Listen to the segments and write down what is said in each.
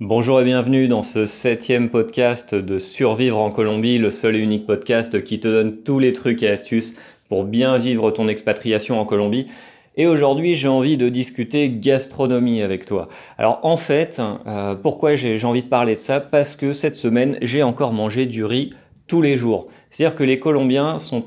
Bonjour et bienvenue dans ce septième podcast de Survivre en Colombie, le seul et unique podcast qui te donne tous les trucs et astuces pour bien vivre ton expatriation en Colombie. Et aujourd'hui, j'ai envie de discuter gastronomie avec toi. Alors en fait, euh, pourquoi j'ai envie de parler de ça? Parce que cette semaine, j'ai encore mangé du riz tous les jours. C'est-à-dire que les Colombiens sont...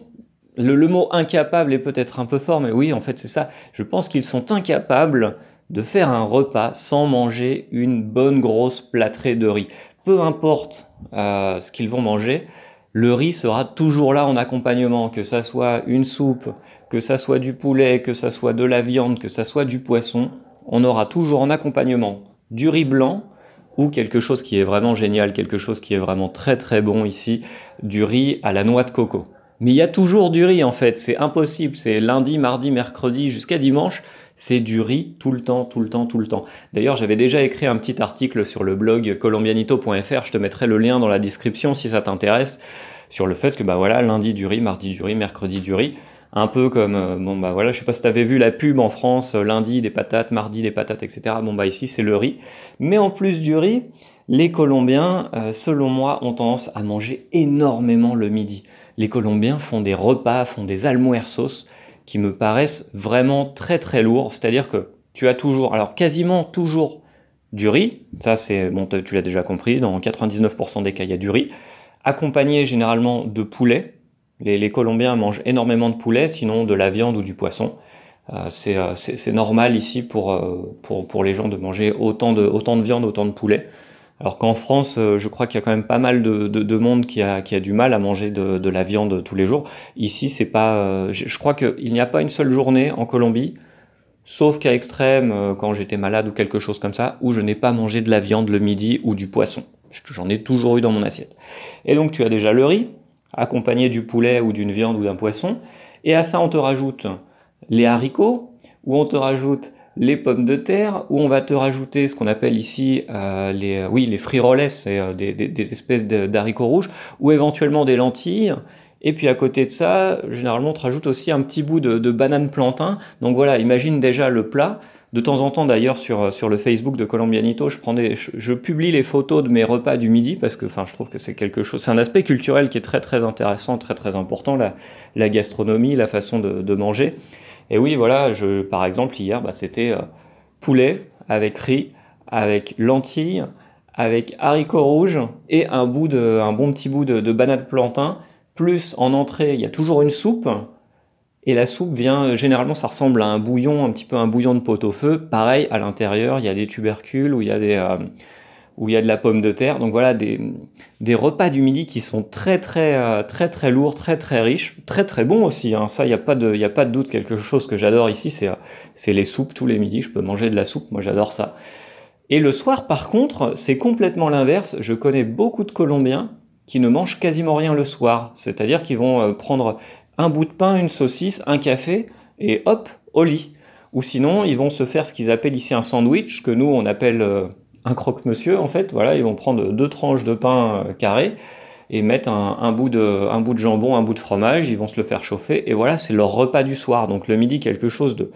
Le, le mot incapable est peut-être un peu fort, mais oui, en fait, c'est ça. Je pense qu'ils sont incapables de faire un repas sans manger une bonne grosse plâtrée de riz. Peu importe euh, ce qu'ils vont manger, le riz sera toujours là en accompagnement, que ça soit une soupe, que ça soit du poulet, que ça soit de la viande, que ça soit du poisson, on aura toujours en accompagnement du riz blanc ou quelque chose qui est vraiment génial, quelque chose qui est vraiment très très bon ici, du riz à la noix de coco. Mais il y a toujours du riz en fait, c'est impossible, c'est lundi, mardi, mercredi jusqu'à dimanche, c'est du riz tout le temps, tout le temps, tout le temps. D'ailleurs, j'avais déjà écrit un petit article sur le blog colombianito.fr, je te mettrai le lien dans la description si ça t'intéresse, sur le fait que bah voilà, lundi du riz, mardi du riz, mercredi du riz. Un peu comme, euh, bon bah voilà, je sais pas si tu avais vu la pub en France, euh, lundi des patates, mardi des patates, etc. Bon bah ici c'est le riz. Mais en plus du riz, les Colombiens, euh, selon moi, ont tendance à manger énormément le midi. Les Colombiens font des repas, font des almuerzos qui me paraissent vraiment très très lourds. C'est-à-dire que tu as toujours, alors quasiment toujours du riz, ça c'est, bon, tu l'as déjà compris, dans 99% des cas il y a du riz, accompagné généralement de poulet. Les, Colombiens mangent énormément de poulet, sinon de la viande ou du poisson. Euh, euh, c'est normal ici pour, pour, pour, les gens de manger autant de, autant de viande, autant de poulet. Alors qu'en France, euh, je crois qu'il y a quand même pas mal de, monde qui a, du mal à manger de, la viande tous les jours. Ici, c'est pas. Euh, je crois qu'il n'y a pas une seule journée en Colombie, sauf qu'à extrême, euh, quand j'étais malade ou quelque chose comme ça, où je n'ai pas mangé de la viande le midi ou du poisson. J'en ai toujours eu dans mon assiette. Et donc, tu as déjà le riz, accompagné du poulet ou d'une viande ou d'un poisson. Et à ça, on te rajoute les haricots, ou on te rajoute les pommes de terre, où on va te rajouter ce qu'on appelle ici euh, les, oui, les friroles, c'est euh, des, des, espèces d'haricots rouges, ou éventuellement des lentilles. Et puis à côté de ça, généralement, on te rajoute aussi un petit bout de, banane plantain. Donc voilà, imagine déjà le plat. De temps en temps, d'ailleurs, sur, sur le Facebook de Colombianito, je, je, publie les photos de mes repas du midi parce que enfin, je trouve que c'est quelque chose, c'est un aspect culturel qui est très très intéressant, très très important, la, gastronomie, la façon de, manger. Et oui, voilà, je, par exemple, hier, bah, c'était euh, poulet avec riz, avec lentilles, avec haricots rouges et un, bout de, un bon petit bout de banane plantain. Plus en entrée, il y a toujours une soupe. Et la soupe vient, généralement, ça ressemble à un bouillon, un petit peu un bouillon de pot-au-feu. Pareil, à l'intérieur, il y a des tubercules ou il y a des, euh, où il y a de la pomme de terre. Donc voilà, des, des repas du midi qui sont très très euh, très très lourds, très très riches, très très bons aussi. Hein. Ça, il n'y a, pas de, a pas de doute. Quelque chose que j'adore ici, c'est, les soupes tous les midis. Je peux manger de la soupe, moi j'adore ça. Et le soir, par contre, c'est complètement l'inverse. Je connais beaucoup de Colombiens qui ne mangent quasiment rien le soir. C'est-à-dire qu'ils vont euh, prendre un bout de pain, une saucisse, un café, et hop, au lit. Ou sinon, ils vont se faire ce qu'ils appellent ici un sandwich, que nous, on appelle... Euh, un croque-monsieur, en fait. Voilà, ils vont prendre deux tranches de pain euh, carré et mettre un, bout de, jambon, un bout de fromage, ils vont se le faire chauffer, et voilà, c'est leur repas du soir. Donc le midi, quelque chose de,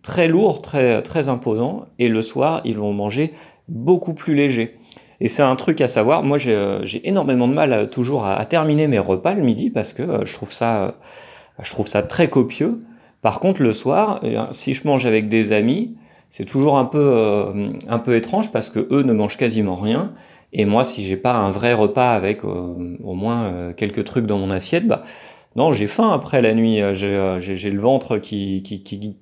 très lourd, très imposant, et le soir, ils vont manger beaucoup plus léger. Et c'est un truc à savoir, moi j'ai euh, énormément de mal toujours à, terminer mes repas le midi, parce que euh, je, trouve ça, je trouve ça très copieux. Par contre, le soir, eh si je mange avec des amis, c'est toujours un peu, euh, un peu étrange parce que eux ne mangent quasiment rien. Et moi, si j'ai pas un vrai repas avec euh, au moins euh, quelques trucs dans mon assiette, bah, non, j'ai faim après la nuit, euh, euh, j'ai le ventre qui,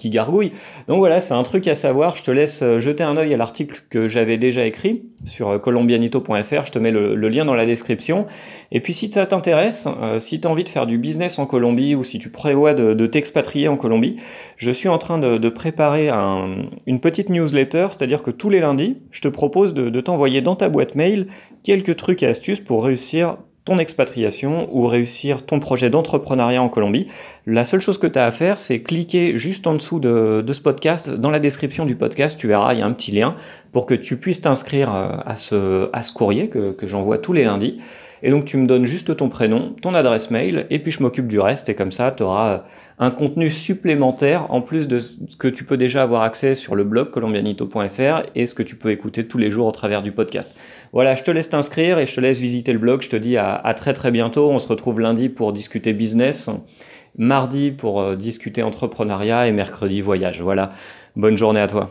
gargouille. Donc voilà, c'est un truc à savoir. Je te laisse euh, jeter un œil à l'article que j'avais déjà écrit sur colombianito.fr. Je te mets le, lien dans la description. Et puis si ça t'intéresse, si tu as envie de faire du business en Colombie ou si tu prévois de, t'expatrier en Colombie, je suis en train de, préparer une petite newsletter, c'est-à-dire que tous les lundis, je te propose de t'envoyer dans ta boîte mail quelques trucs et astuces pour réussir ton expatriation ou réussir ton projet d'entrepreneuriat en Colombie, la seule chose que tu as à faire, c'est cliquer juste en dessous de, ce podcast. Dans la description du podcast, tu verras, il y a un petit lien pour que tu puisses t'inscrire euh, à ce, à ce courrier que, j'envoie tous les lundis. Et donc tu me donnes juste ton prénom, ton adresse mail, et puis je m'occupe du reste. Et comme ça, tu auras euh, un contenu supplémentaire en plus de ce que tu peux déjà avoir accès sur le blog colombianito.fr et ce que tu peux écouter tous les jours au travers du podcast. Voilà, je te laisse t'inscrire et je te laisse visiter le blog. Je te dis à, à très très bientôt. On se retrouve lundi pour discuter business, mardi pour euh, discuter entrepreneuriat et mercredi voyage. Voilà, bonne journée à toi.